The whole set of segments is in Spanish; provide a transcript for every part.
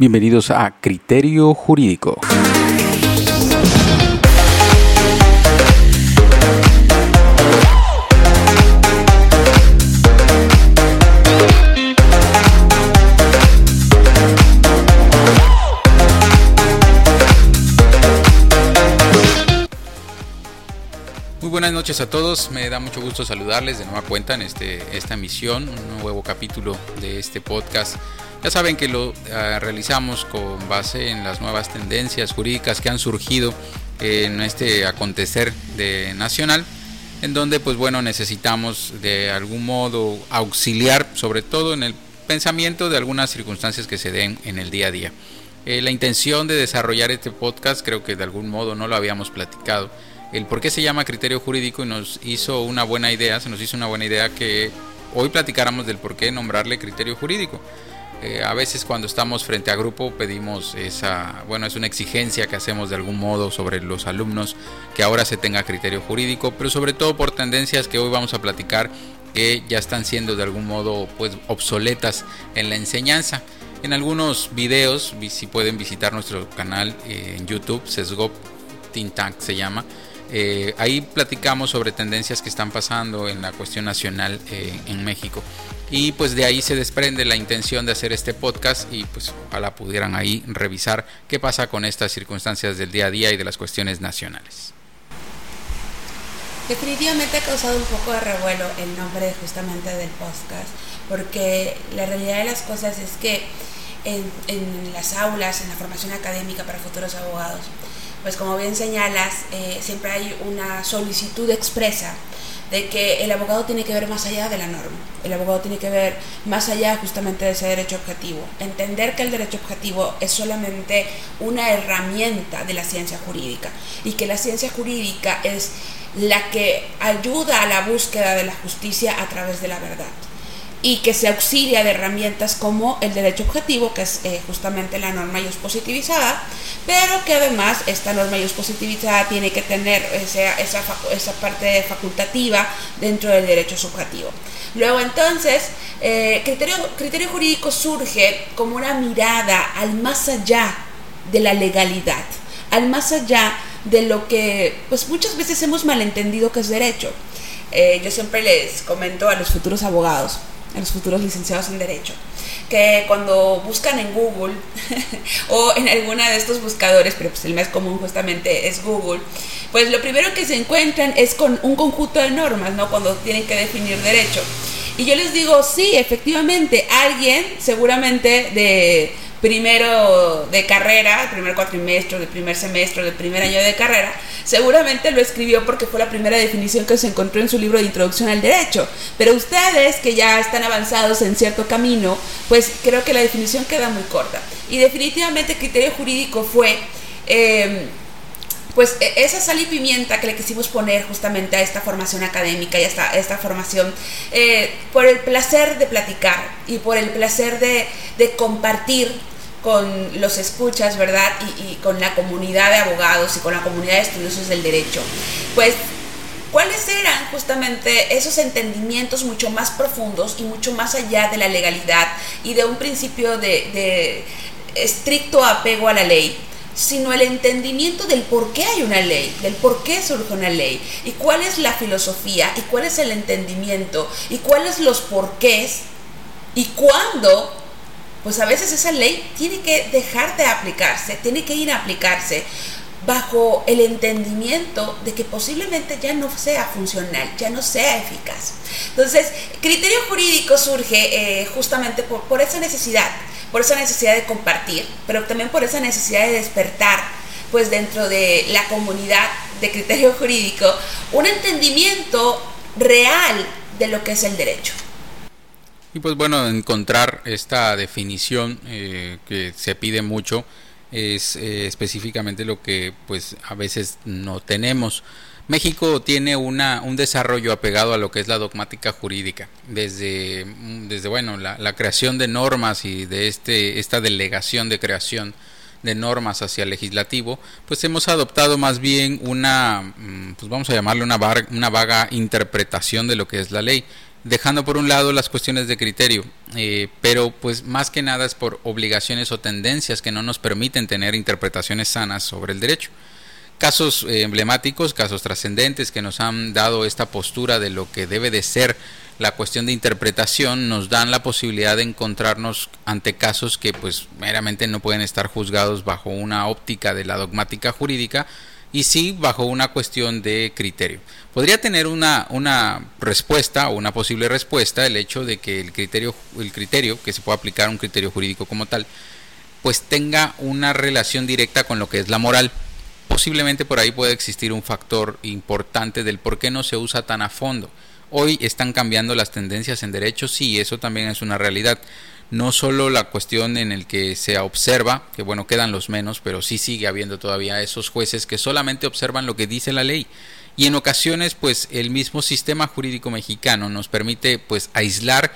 Bienvenidos a Criterio Jurídico. Buenas noches a todos, me da mucho gusto saludarles de nueva cuenta en este, esta emisión, un nuevo capítulo de este podcast ya saben que lo ah, realizamos con base en las nuevas tendencias jurídicas que han surgido en este acontecer de nacional, en donde pues bueno necesitamos de algún modo auxiliar, sobre todo en el pensamiento de algunas circunstancias que se den en el día a día. Eh, la intención de desarrollar este podcast creo que de algún modo no lo habíamos platicado. El por qué se llama criterio jurídico y nos hizo una buena idea, se nos hizo una buena idea que hoy platicáramos del por qué nombrarle criterio jurídico. Eh, a veces cuando estamos frente a grupo pedimos esa, bueno, es una exigencia que hacemos de algún modo sobre los alumnos que ahora se tenga criterio jurídico, pero sobre todo por tendencias que hoy vamos a platicar que ya están siendo de algún modo pues obsoletas en la enseñanza. En algunos videos, si pueden visitar nuestro canal eh, en YouTube, Sesgop Tintank se llama, eh, ahí platicamos sobre tendencias que están pasando en la cuestión nacional en México. Y pues de ahí se desprende la intención de hacer este podcast y pues ojalá pudieran ahí revisar qué pasa con estas circunstancias del día a día y de las cuestiones nacionales. Definitivamente ha causado un poco de revuelo el nombre justamente del podcast, porque la realidad de las cosas es que en, en las aulas, en la formación académica para futuros abogados, pues como bien señalas, eh, siempre hay una solicitud expresa de que el abogado tiene que ver más allá de la norma, el abogado tiene que ver más allá justamente de ese derecho objetivo, entender que el derecho objetivo es solamente una herramienta de la ciencia jurídica y que la ciencia jurídica es la que ayuda a la búsqueda de la justicia a través de la verdad y que se auxilia de herramientas como el derecho objetivo, que es eh, justamente la norma ius positivizada, pero que además esta norma ius positivizada tiene que tener esa, esa, parte facultativa dentro del derecho subjetivo. Luego entonces, eh, criterio, criterio jurídico surge como una mirada al más allá de la legalidad, al más allá de lo que pues muchas veces hemos malentendido que es derecho. Eh, yo siempre les comento a los futuros abogados, los futuros licenciados en Derecho, que cuando buscan en Google o en alguna de estos buscadores, pero pues el más común justamente es Google, pues lo primero que se encuentran es con un conjunto de normas, ¿no? Cuando tienen que definir derecho. Y yo les digo, sí, efectivamente, alguien seguramente de primero de carrera, primer cuatrimestre, del primer semestre, del primer año de carrera, seguramente lo escribió porque fue la primera definición que se encontró en su libro de introducción al derecho. Pero ustedes que ya están avanzados en cierto camino, pues creo que la definición queda muy corta. Y definitivamente el criterio jurídico fue... Eh, pues e, esa sal y pimienta que le quisimos poner justamente a esta formación académica y a esta, formación eh, por el placer de platicar y por el placer de compartir con los escuchas, ¿verdad? Y, con la comunidad de abogados y con la comunidad de estudiosos del derecho. Pues, ¿cuáles eran justamente esos entendimientos mucho más profundos y mucho más allá de la legalidad y de un principio de, de estricto apego a la ley? sino el entendimiento del por qué hay una ley, del por qué surge una ley, y cuál es la filosofía, y cuál es el entendimiento, y cuáles los porqués, y cuándo, pues a veces esa ley tiene que dejar de aplicarse, tiene que ir a aplicarse bajo el entendimiento de que posiblemente ya no sea funcional, ya no sea eficaz. Entonces, criterio jurídico surge eh, justamente por, por esa necesidad por esa necesidad de compartir, pero también por esa necesidad de despertar, pues dentro de la comunidad de criterio jurídico, un entendimiento real de lo que es el derecho. Y pues bueno, encontrar esta definición eh, que se pide mucho es eh, específicamente lo que pues a veces no tenemos. México tiene una, un desarrollo apegado a lo que es la dogmática jurídica, desde, desde bueno, la, creación de normas y de este, esta delegación de creación de normas hacia el legislativo, pues hemos adoptado más bien una, mm, pues vamos a llamarle una, una vaga interpretación de lo que es la ley. Dejando por un lado las cuestiones de criterio, eh, pero pues más que nada es por obligaciones o tendencias que no nos permiten tener interpretaciones sanas sobre el derecho. Casos eh, emblemáticos, casos trascendentes que nos han dado esta postura de lo que debe de ser la cuestión de interpretación nos dan la posibilidad de encontrarnos ante casos que pues meramente no pueden estar juzgados bajo una óptica de la dogmática jurídica y sí bajo una cuestión de criterio. Podría tener una, una respuesta o una posible respuesta el hecho de que el criterio, el criterio, que se pueda aplicar un criterio jurídico como tal, pues tenga una relación directa con lo que es la moral. Posiblemente por ahí puede existir un factor importante del por qué no se usa tan a fondo. Hoy están cambiando las tendencias en derechos, sí, eso también es una realidad. No solo la cuestión en el que se observa, que bueno, quedan los menos, pero sí sigue habiendo todavía esos jueces que solamente observan lo que dice la ley. Y en ocasiones, pues el mismo sistema jurídico mexicano nos permite pues aislar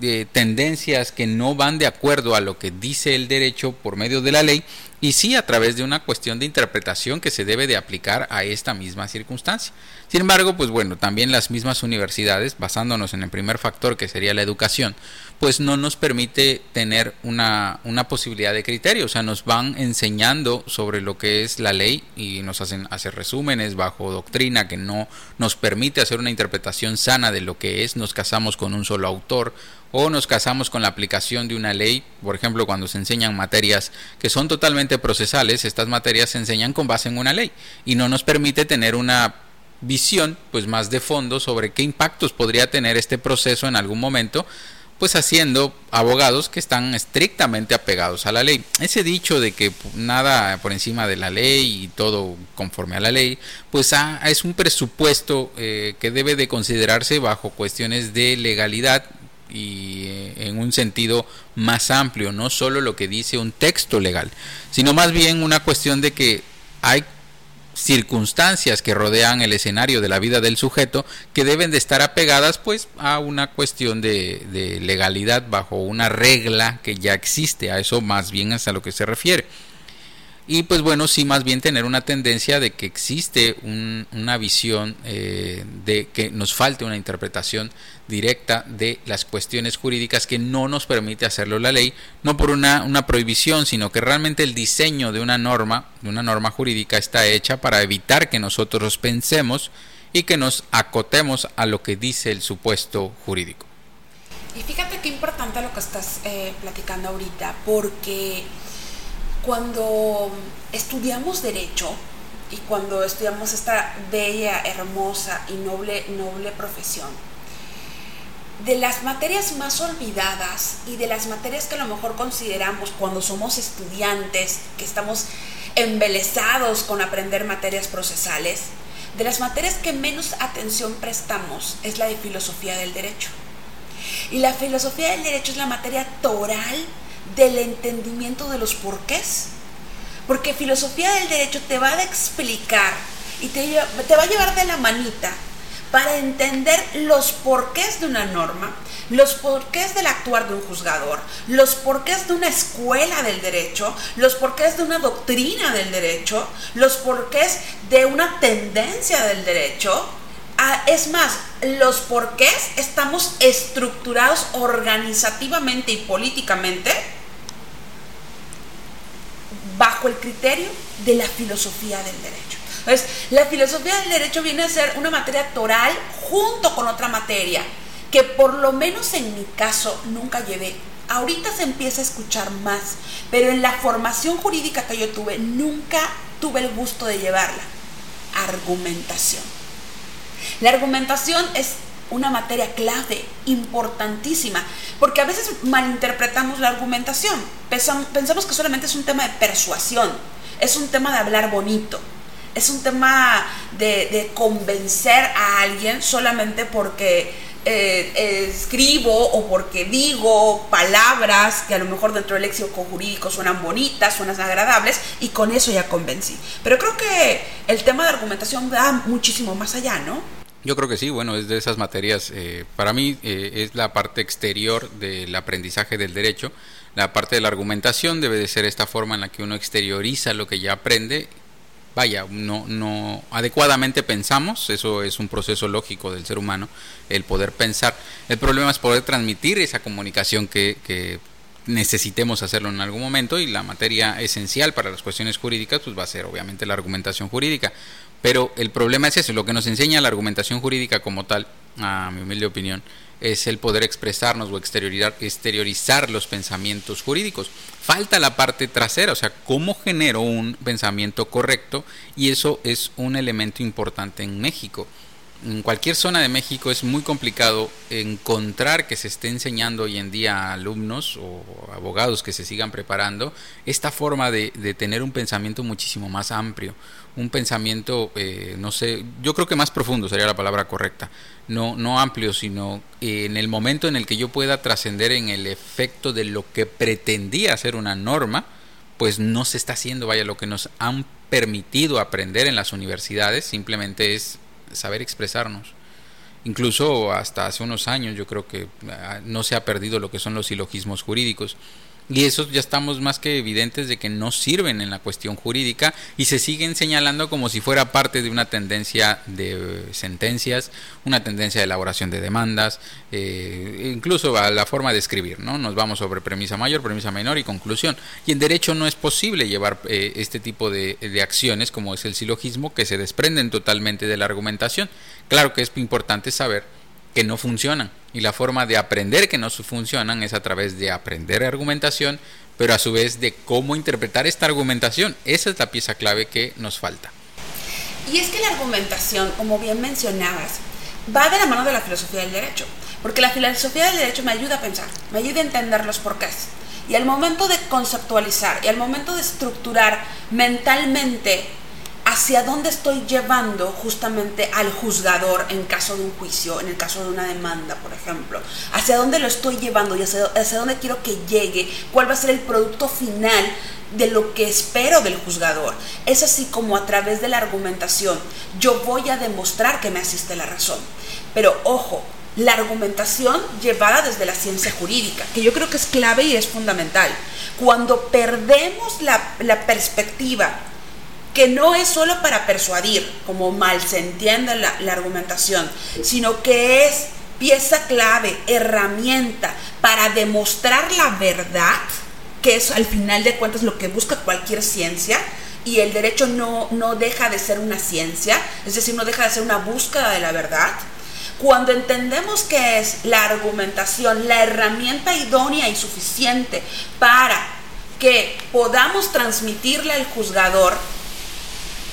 de tendencias que no van de acuerdo a lo que dice el derecho por medio de la ley y sí a través de una cuestión de interpretación que se debe de aplicar a esta misma circunstancia. Sin embargo, pues bueno, también las mismas universidades, basándonos en el primer factor que sería la educación, pues no nos permite tener una, una posibilidad de criterio, o sea, nos van enseñando sobre lo que es la ley y nos hacen hacer resúmenes bajo doctrina que no nos permite hacer una interpretación sana de lo que es, nos casamos con un solo autor o nos casamos con la aplicación de una ley, por ejemplo, cuando se enseñan materias que son totalmente procesales, estas materias se enseñan con base en una ley y no nos permite tener una visión pues más de fondo sobre qué impactos podría tener este proceso en algún momento pues haciendo abogados que están estrictamente apegados a la ley. Ese dicho de que nada por encima de la ley y todo conforme a la ley, pues ah, es un presupuesto eh, que debe de considerarse bajo cuestiones de legalidad y eh, en un sentido más amplio, no solo lo que dice un texto legal, sino más bien una cuestión de que hay circunstancias que rodean el escenario de la vida del sujeto que deben de estar apegadas pues a una cuestión de, de legalidad bajo una regla que ya existe, a eso más bien hasta lo que se refiere y pues bueno, sí más bien tener una tendencia de que existe una visión eh, de que nos falte una interpretación directa de las cuestiones jurídicas que no nos permite hacerlo la ley, no por una, una prohibición, sino que realmente el diseño de una norma, de una norma jurídica está hecha para evitar que nosotros pensemos y que nos acotemos a lo que dice el supuesto jurídico. Y fíjate qué importante lo que estás eh, platicando ahorita, porque cuando estudiamos derecho y cuando estudiamos esta bella, hermosa y noble, noble profesión, de las materias más olvidadas y de las materias que a lo mejor consideramos cuando somos estudiantes, que estamos embelesados con aprender materias procesales, de las materias que menos atención prestamos es la de filosofía del derecho. Y la filosofía del derecho es la materia toral del entendimiento de los porqués. Porque filosofía del derecho te va a explicar y te, va a llevar de la manita para entender los porqués de una norma, los porqués del actuar de un juzgador, los porqués de una escuela del derecho, los porqués de una doctrina del derecho, los porqués de una tendencia del derecho. Ah, es más, los porqués estamos estructurados organizativamente y políticamente bajo el criterio de la filosofía del derecho. Entonces, la filosofía del derecho viene a ser una materia toral junto con otra materia que por lo menos en mi caso nunca llevé. Ahorita se empieza a escuchar más, pero en la formación jurídica que yo tuve nunca tuve el gusto de llevarla. Argumentación. La argumentación es una materia clave, importantísima, porque a veces malinterpretamos la argumentación. Pensamos que solamente es un tema de persuasión, es un tema de hablar bonito, es un tema de, convencer a alguien solamente porque eh, escribo o porque digo palabras que a lo mejor dentro del léxico jurídico suenan bonitas, suenan agradables y con eso ya convencí. Pero creo que el tema de argumentación va muchísimo más allá, ¿no? Yo creo que sí, bueno, es de esas materias, eh, para mí eh, es la parte exterior del aprendizaje del derecho, la parte de la argumentación debe de ser esta forma en la que uno exterioriza lo que ya aprende vaya, no, no adecuadamente pensamos, eso es un proceso lógico del ser humano, el poder pensar. El problema es poder transmitir esa comunicación que, que necesitemos hacerlo en algún momento y la materia esencial para las cuestiones jurídicas pues va a ser obviamente la argumentación jurídica. Pero el problema es eso, lo que nos enseña la argumentación jurídica como tal, a mi humilde opinión, es el poder expresarnos o exteriorizar, los pensamientos jurídicos. Falta la parte trasera, o sea, cómo genero un pensamiento correcto y eso es un elemento importante en México. En cualquier zona de México es muy complicado encontrar que se esté enseñando hoy en día a alumnos o abogados que se sigan preparando esta forma de tener un pensamiento muchísimo más amplio, un pensamiento, eh, no sé, yo creo que más profundo sería la palabra correcta, no, no amplio, sino eh, en el momento en el que yo pueda trascender en el efecto de lo que pretendía ser una norma, pues no se está haciendo, vaya, lo que nos han permitido aprender en las universidades simplemente es saber expresarnos. Incluso hasta hace unos años yo creo que ah, no se ha perdido lo que son los silogismos jurídicos. Y esos ya estamos más que evidentes de que no sirven en la cuestión jurídica y se siguen señalando como si fuera parte de una tendencia de sentencias, una tendencia de elaboración de demandas, eh, incluso a la forma de escribir, ¿no? Nos vamos sobre premisa mayor, premisa menor y conclusión. Y en derecho no es posible llevar eh, este tipo de, de acciones como es el silogismo que se desprenden totalmente de la argumentación. Claro que es importante saber que no funcionan. Y la forma de aprender que no funcionan es a través de aprender argumentación, pero a su vez de cómo interpretar esta argumentación. Esa es la pieza clave que nos falta. Y es que la argumentación, como bien mencionabas, va de la mano de la filosofía del derecho, porque la filosofía del derecho me ayuda a pensar, me ayuda a entender los porqués. Y al momento de conceptualizar y al momento de estructurar mentalmente hacia dónde estoy llevando justamente al juzgador en caso de un juicio, en el caso de una demanda, por ejemplo. Hacia dónde lo estoy llevando y hacia, dónde quiero que llegue, cuál va a ser el producto final de lo que espero del juzgador. Es así como a través de la argumentación yo voy a demostrar que me asiste la razón. Pero ojo, la argumentación llevada desde la ciencia jurídica, que yo creo que es clave y es fundamental. Cuando perdemos la, la perspectiva que no es solo para persuadir, como mal se entiende la, argumentación, sino que es pieza clave, herramienta para demostrar la verdad, que es al final de cuentas lo que busca cualquier ciencia, y el derecho no, no deja de ser una ciencia, es decir, no deja de ser una búsqueda de la verdad. Cuando entendemos que es la argumentación la herramienta idónea y suficiente para que podamos transmitirle al juzgador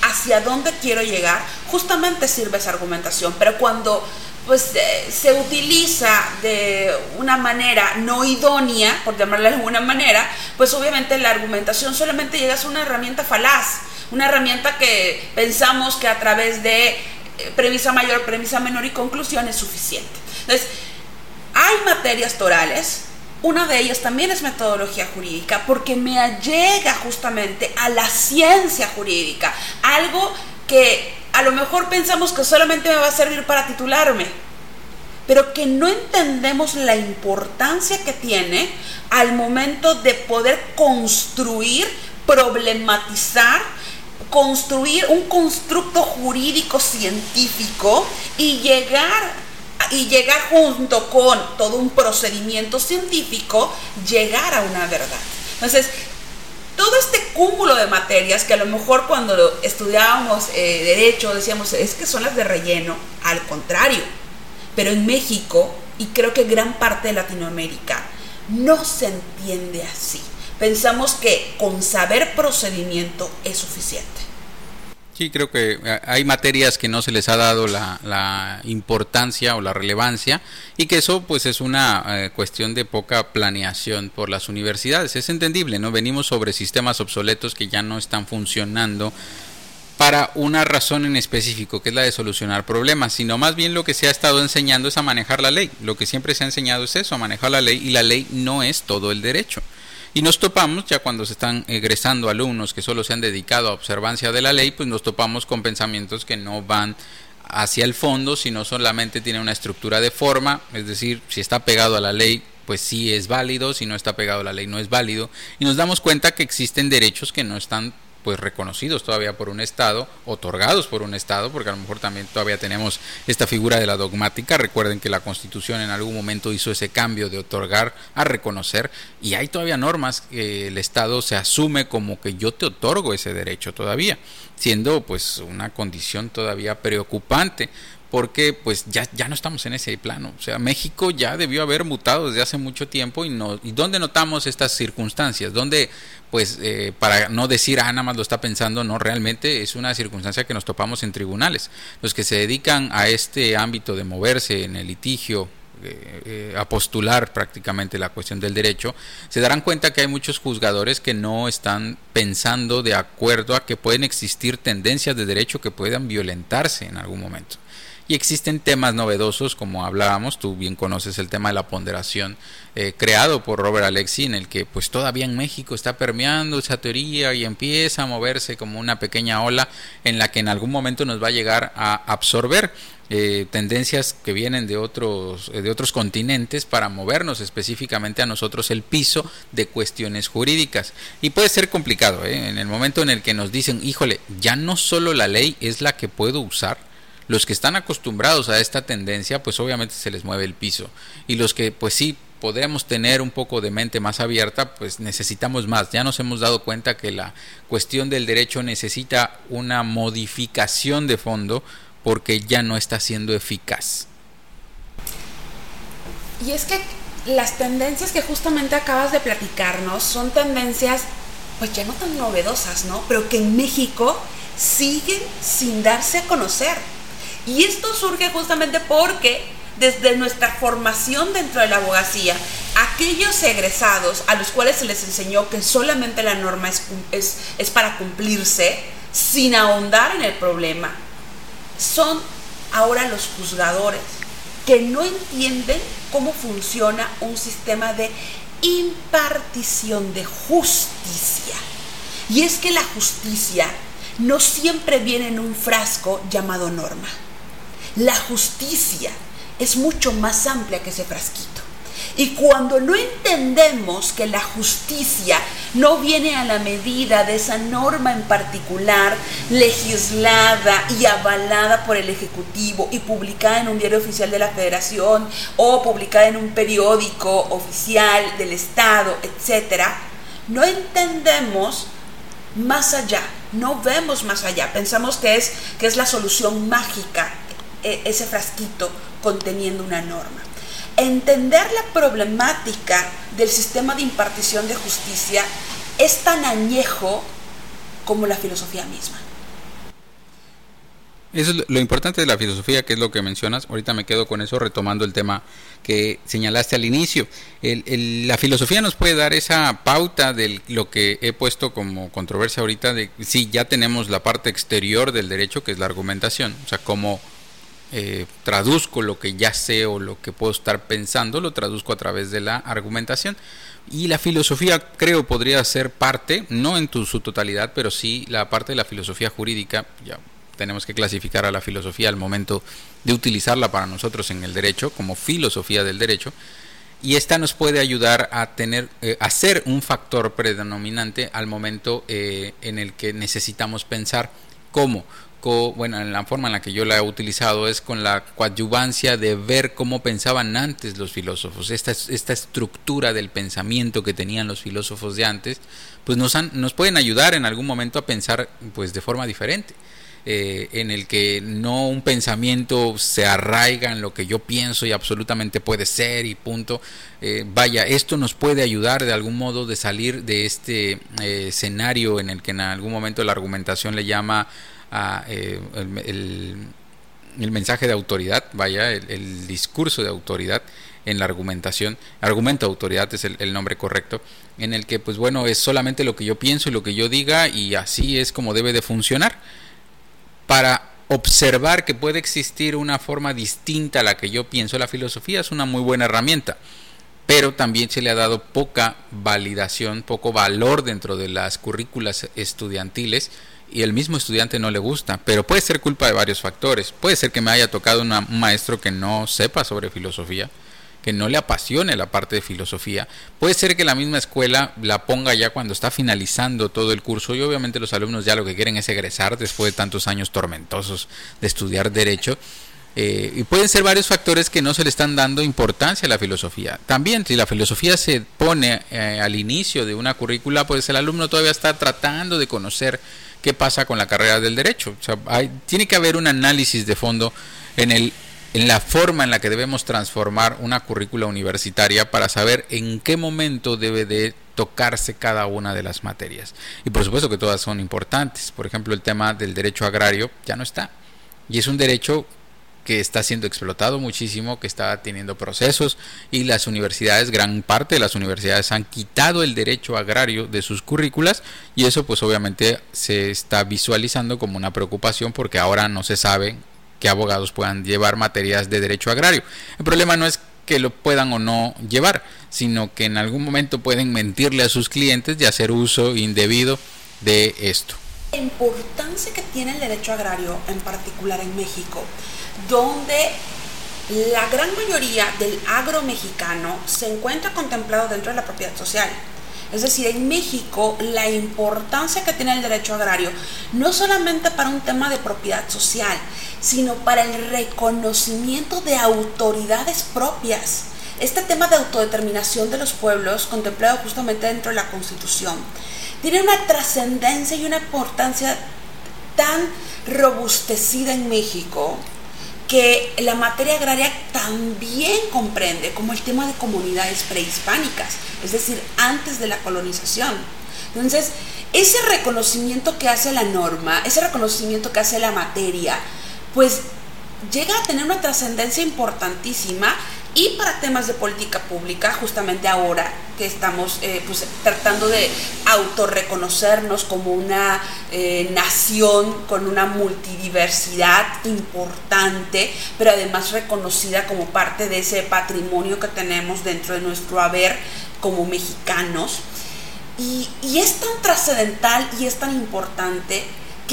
hacia dónde quiero llegar, justamente sirve esa argumentación. Pero cuando pues eh, se utiliza de una manera no idónea, por llamarla de alguna manera, pues obviamente la argumentación solamente llega a ser una herramienta falaz, una herramienta que pensamos que a través de eh, premisa mayor, premisa menor y conclusión es suficiente. Entonces, hay materias torales una de ellas también es metodología jurídica, porque me allega justamente a la ciencia jurídica, algo que a lo mejor pensamos que solamente me va a servir para titularme, pero que no entendemos la importancia que tiene al momento de poder construir, problematizar, construir un constructo jurídico científico y llegar y llegar junto con todo un procedimiento científico, llegar a una verdad. Entonces, todo este cúmulo de materias que a lo mejor cuando estudiábamos eh, derecho decíamos es que son las de relleno, al contrario, pero en México y creo que gran parte de Latinoamérica no se entiende así. Pensamos que con saber procedimiento es suficiente. Sí, creo que eh, hay materias que no se les ha dado la, importancia o la relevancia y que eso pues es una eh, cuestión de poca planeación por las universidades. Es entendible, ¿no? Venimos sobre sistemas obsoletos que ya no están funcionando para una razón en específico, que es la de solucionar problemas, sino más bien lo que se ha estado enseñando es a manejar la ley. Lo que siempre se ha enseñado es eso, a manejar la ley y la ley no es todo el derecho. Y nos topamos, ya cuando se están egresando alumnos que solo se han dedicado a observancia de la ley, pues nos topamos con pensamientos que no van hacia el fondo, sino solamente tienen una estructura de forma, es decir, si está pegado a la ley, pues sí es válido, si no está pegado a la ley no es válido, y nos damos cuenta que existen derechos que no están pues reconocidos todavía por un Estado, otorgados por un Estado, porque a lo mejor también todavía tenemos esta figura de la dogmática. Recuerden que la Constitución en algún momento hizo ese cambio de otorgar a reconocer y hay todavía normas que el Estado se asume como que yo te otorgo ese derecho todavía, siendo pues una condición todavía preocupante porque pues ya, ya no estamos en ese plano. O sea, México ya debió haber mutado desde hace mucho tiempo y no y dónde notamos estas circunstancias, donde pues eh, para no decir ah nada más lo está pensando, no realmente es una circunstancia que nos topamos en tribunales. Los que se dedican a este ámbito de moverse en el litigio eh, eh, a postular prácticamente la cuestión del derecho, se darán cuenta que hay muchos juzgadores que no están pensando de acuerdo a que pueden existir tendencias de derecho que puedan violentarse en algún momento. Y existen temas novedosos, como hablábamos, tú bien conoces el tema de la ponderación eh, creado por Robert Alexi, en el que pues todavía en México está permeando esa teoría y empieza a moverse como una pequeña ola en la que en algún momento nos va a llegar a absorber. Eh, tendencias que vienen de otros, de otros continentes para movernos específicamente a nosotros el piso de cuestiones jurídicas. Y puede ser complicado, ¿eh? en el momento en el que nos dicen, híjole, ya no solo la ley es la que puedo usar, los que están acostumbrados a esta tendencia, pues obviamente se les mueve el piso. Y los que pues sí podríamos tener un poco de mente más abierta, pues necesitamos más. Ya nos hemos dado cuenta que la cuestión del derecho necesita una modificación de fondo porque ya no está siendo eficaz. Y es que las tendencias que justamente acabas de platicarnos son tendencias pues ya no tan novedosas, ¿no? Pero que en México siguen sin darse a conocer. Y esto surge justamente porque desde nuestra formación dentro de la abogacía, aquellos egresados a los cuales se les enseñó que solamente la norma es, es, es para cumplirse, sin ahondar en el problema, son ahora los juzgadores que no entienden cómo funciona un sistema de impartición de justicia. Y es que la justicia no siempre viene en un frasco llamado norma. La justicia es mucho más amplia que ese frasquito. Y cuando no entendemos que la justicia no viene a la medida de esa norma en particular, legislada y avalada por el Ejecutivo y publicada en un diario oficial de la Federación o publicada en un periódico oficial del Estado, etc., no entendemos más allá, no vemos más allá, pensamos que es, que es la solución mágica e, ese frasquito conteniendo una norma. Entender la problemática del sistema de impartición de justicia es tan añejo como la filosofía misma. Eso es lo importante de la filosofía, que es lo que mencionas. Ahorita me quedo con eso, retomando el tema que señalaste al inicio. la filosofía nos puede dar esa pauta de lo que he puesto como controversia ahorita, si ya tenemos la parte exterior del derecho, que es la argumentación, o sea, cómo eh, traduzco lo que ya sé o lo que puedo estar pensando, lo traduzco a través de la argumentación. Y la filosofía creo podría ser parte, no en su totalidad, pero sí la parte de la filosofía jurídica. Ya tenemos que clasificar a la filosofía al momento de utilizarla para nosotros en el derecho como filosofía del derecho. Y esta nos puede ayudar a tener, eh, a ser un factor predominante al momento eh, en el que necesitamos pensar cómo bueno, en la forma en la que yo la he utilizado es con la coadyuvancia de ver cómo pensaban antes los filósofos, esta, esta estructura del pensamiento que tenían los filósofos de antes, pues nos, nos pueden ayudar en algún momento a pensar pues de forma diferente. Eh, en el que no un pensamiento se arraiga en lo que yo pienso y absolutamente puede ser y punto. Eh, vaya, esto nos puede ayudar de algún modo de salir de este eh, escenario en el que en algún momento la argumentación le llama eh, el, mensaje de autoridad, vaya, el, discurso de autoridad en la argumentación, argumento de autoridad es el, el, nombre correcto, en el que pues bueno, es solamente lo que yo pienso y lo que yo diga y así es como debe de funcionar. Para observar que puede existir una forma distinta a la que yo pienso, la filosofía es una muy buena herramienta, pero también se le ha dado poca validación, poco valor dentro de las currículas estudiantiles y el mismo estudiante no le gusta, pero puede ser culpa de varios factores. Puede ser que me haya tocado un maestro que no sepa sobre filosofía que no le apasione la parte de filosofía. Puede ser que la misma escuela la ponga ya cuando está finalizando todo el curso y obviamente los alumnos ya lo que quieren es egresar después de tantos años tormentosos de estudiar derecho. Eh, y pueden ser varios factores que no se le están dando importancia a la filosofía. También si la filosofía se pone eh, al inicio de una currícula, pues el alumno todavía está tratando de conocer qué pasa con la carrera del derecho. tiene que haber un análisis de fondo en, el, en la forma en la que debemos transformar una currícula universitaria para saber en qué momento debe de tocarse cada una de las materias. Y por supuesto que todas son importantes. Por ejemplo, el tema del derecho agrario ya no está. Y es un derecho que está siendo explotado muchísimo, que está teniendo procesos y las universidades, gran parte de las universidades han quitado el derecho agrario de sus currículas y eso pues obviamente se está visualizando como una preocupación porque ahora no se sabe que abogados puedan llevar materias de derecho agrario. El problema no es que lo puedan o no llevar, sino que en algún momento pueden mentirle a sus clientes y hacer uso indebido de esto. La importancia que tiene el derecho agrario, en particular en México, donde la gran mayoría del agro mexicano se encuentra contemplado dentro de la propiedad social. Es decir, en México la importancia que tiene el derecho agrario, no solamente para un tema de propiedad social, sino para el reconocimiento de autoridades propias. Este tema de autodeterminación de los pueblos, contemplado justamente dentro de la Constitución, tiene una trascendencia y una importancia tan robustecida en México que la materia agraria también comprende como el tema de comunidades prehispánicas, es decir, antes de la colonización. Entonces, ese reconocimiento que hace la norma, ese reconocimiento que hace la materia, pues llega a tener una trascendencia importantísima y para temas de política pública, justamente ahora que estamos eh, pues, tratando de autorreconocernos como una eh, nación con una multidiversidad importante, pero además reconocida como parte de ese patrimonio que tenemos dentro de nuestro haber como mexicanos. Y, y es tan trascendental y es tan importante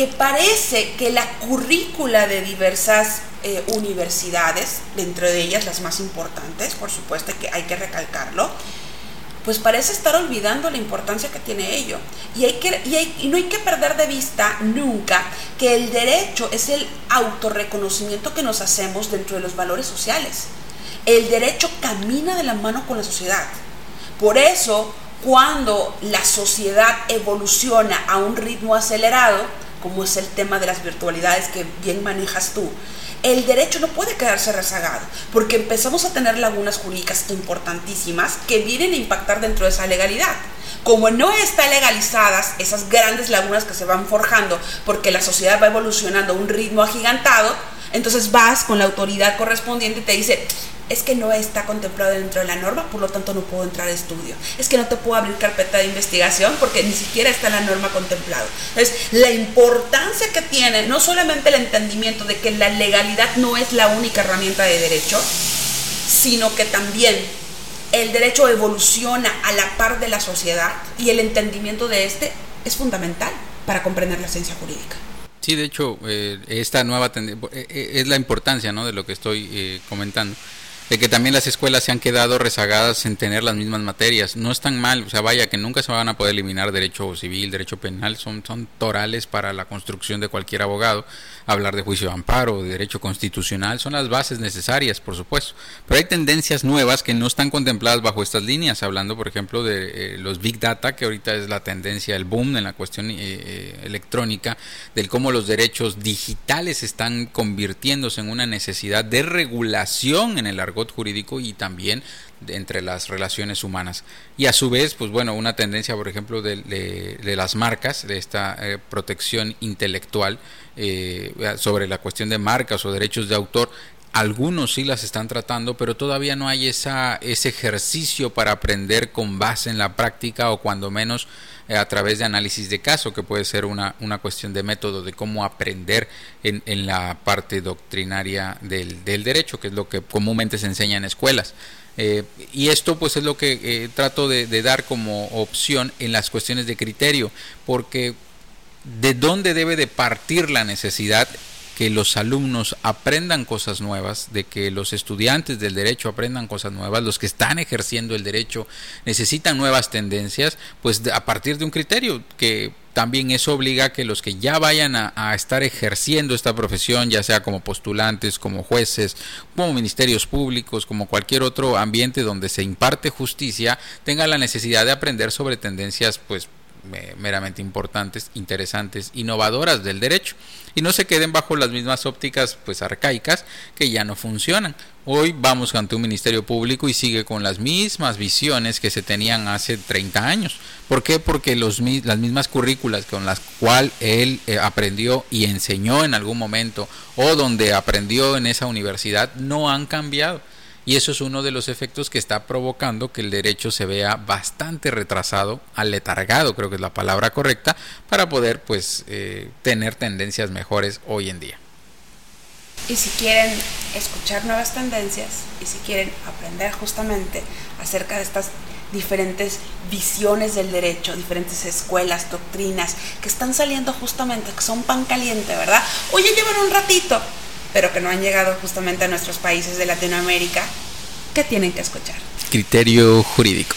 que parece que la currícula de diversas eh, universidades, dentro de ellas las más importantes, por supuesto que hay que recalcarlo, pues parece estar olvidando la importancia que tiene ello. Y, hay que, y, no hay que perder de vista nunca que el derecho es el autorreconocimiento que nos hacemos dentro de los valores sociales. El derecho camina de la mano con la sociedad. Por eso, cuando la sociedad evoluciona a un ritmo acelerado, como es el tema de las virtualidades que bien manejas tú, el derecho no puede quedarse rezagado, porque empezamos a tener lagunas jurídicas importantísimas que vienen a impactar dentro de esa legalidad. Como no están legalizadas esas grandes lagunas que se van forjando porque la sociedad va evolucionando a un ritmo agigantado, entonces vas con la autoridad correspondiente y te dice, es que no está contemplado dentro de la norma, por lo tanto no puedo entrar a estudio. Es que no te puedo abrir carpeta de investigación porque ni siquiera está la norma contemplado. Entonces, la importancia que tiene, no solamente el entendimiento de que la legalidad no es la única herramienta de derecho, sino que también el derecho evoluciona a la par de la sociedad y el entendimiento de este es fundamental para comprender la ciencia jurídica. Sí, de hecho, eh, esta nueva eh, eh, es la importancia ¿no? de lo que estoy comentando de que también las escuelas se han quedado rezagadas en tener las mismas materias. No es tan mal, o sea, vaya que nunca se van a poder eliminar derecho civil, derecho penal, son, son torales para la construcción de cualquier abogado. Hablar de juicio de amparo, de derecho constitucional, son las bases necesarias, por supuesto. Pero hay tendencias nuevas que no están contempladas bajo estas líneas, hablando, por ejemplo, de eh, los big data, que ahorita es la tendencia, el boom en la cuestión eh, eh, electrónica, del cómo los derechos digitales están convirtiéndose en una necesidad de regulación en el jurídico y también entre las relaciones humanas. Y a su vez, pues bueno, una tendencia, por ejemplo, de, las marcas, de esta eh, protección intelectual eh, sobre la cuestión de marcas o derechos de autor, algunos sí las están tratando, pero todavía no hay esa, ese ejercicio para aprender con base en la práctica o cuando menos a través de análisis de caso, que puede ser una, una cuestión de método de cómo aprender en, en la parte doctrinaria del, del, derecho, que es lo que comúnmente se enseña en escuelas. Eh, y esto pues es lo que eh, trato de, de dar como opción en las cuestiones de criterio, porque de dónde debe de partir la necesidad que los alumnos aprendan cosas nuevas, de que los estudiantes del derecho aprendan cosas nuevas, los que están ejerciendo el derecho necesitan nuevas tendencias, pues a partir de un criterio que también eso obliga a que los que ya vayan a, estar ejerciendo esta profesión, ya sea como postulantes, como jueces, como ministerios públicos, como cualquier otro ambiente donde se imparte justicia, tengan la necesidad de aprender sobre tendencias pues meramente importantes, interesantes, innovadoras del derecho y no se queden bajo las mismas ópticas pues arcaicas que ya no funcionan. Hoy vamos ante un ministerio público y sigue con las mismas visiones que se tenían hace 30 años. ¿Por qué? Porque los, las mismas currículas con las cuales él eh, aprendió y enseñó en algún momento o donde aprendió en esa universidad no han cambiado y eso es uno de los efectos que está provocando que el derecho se vea bastante retrasado, aletargado creo que es la palabra correcta, para poder pues eh, tener tendencias mejores hoy en día. Y si quieren escuchar nuevas tendencias y si quieren aprender justamente acerca de estas diferentes visiones del derecho, diferentes escuelas, doctrinas que están saliendo justamente, que son pan caliente, ¿verdad? Oye, llevan un ratito, pero que no han llegado justamente a nuestros países de Latinoamérica, ¿qué tienen que escuchar? Criterio jurídico.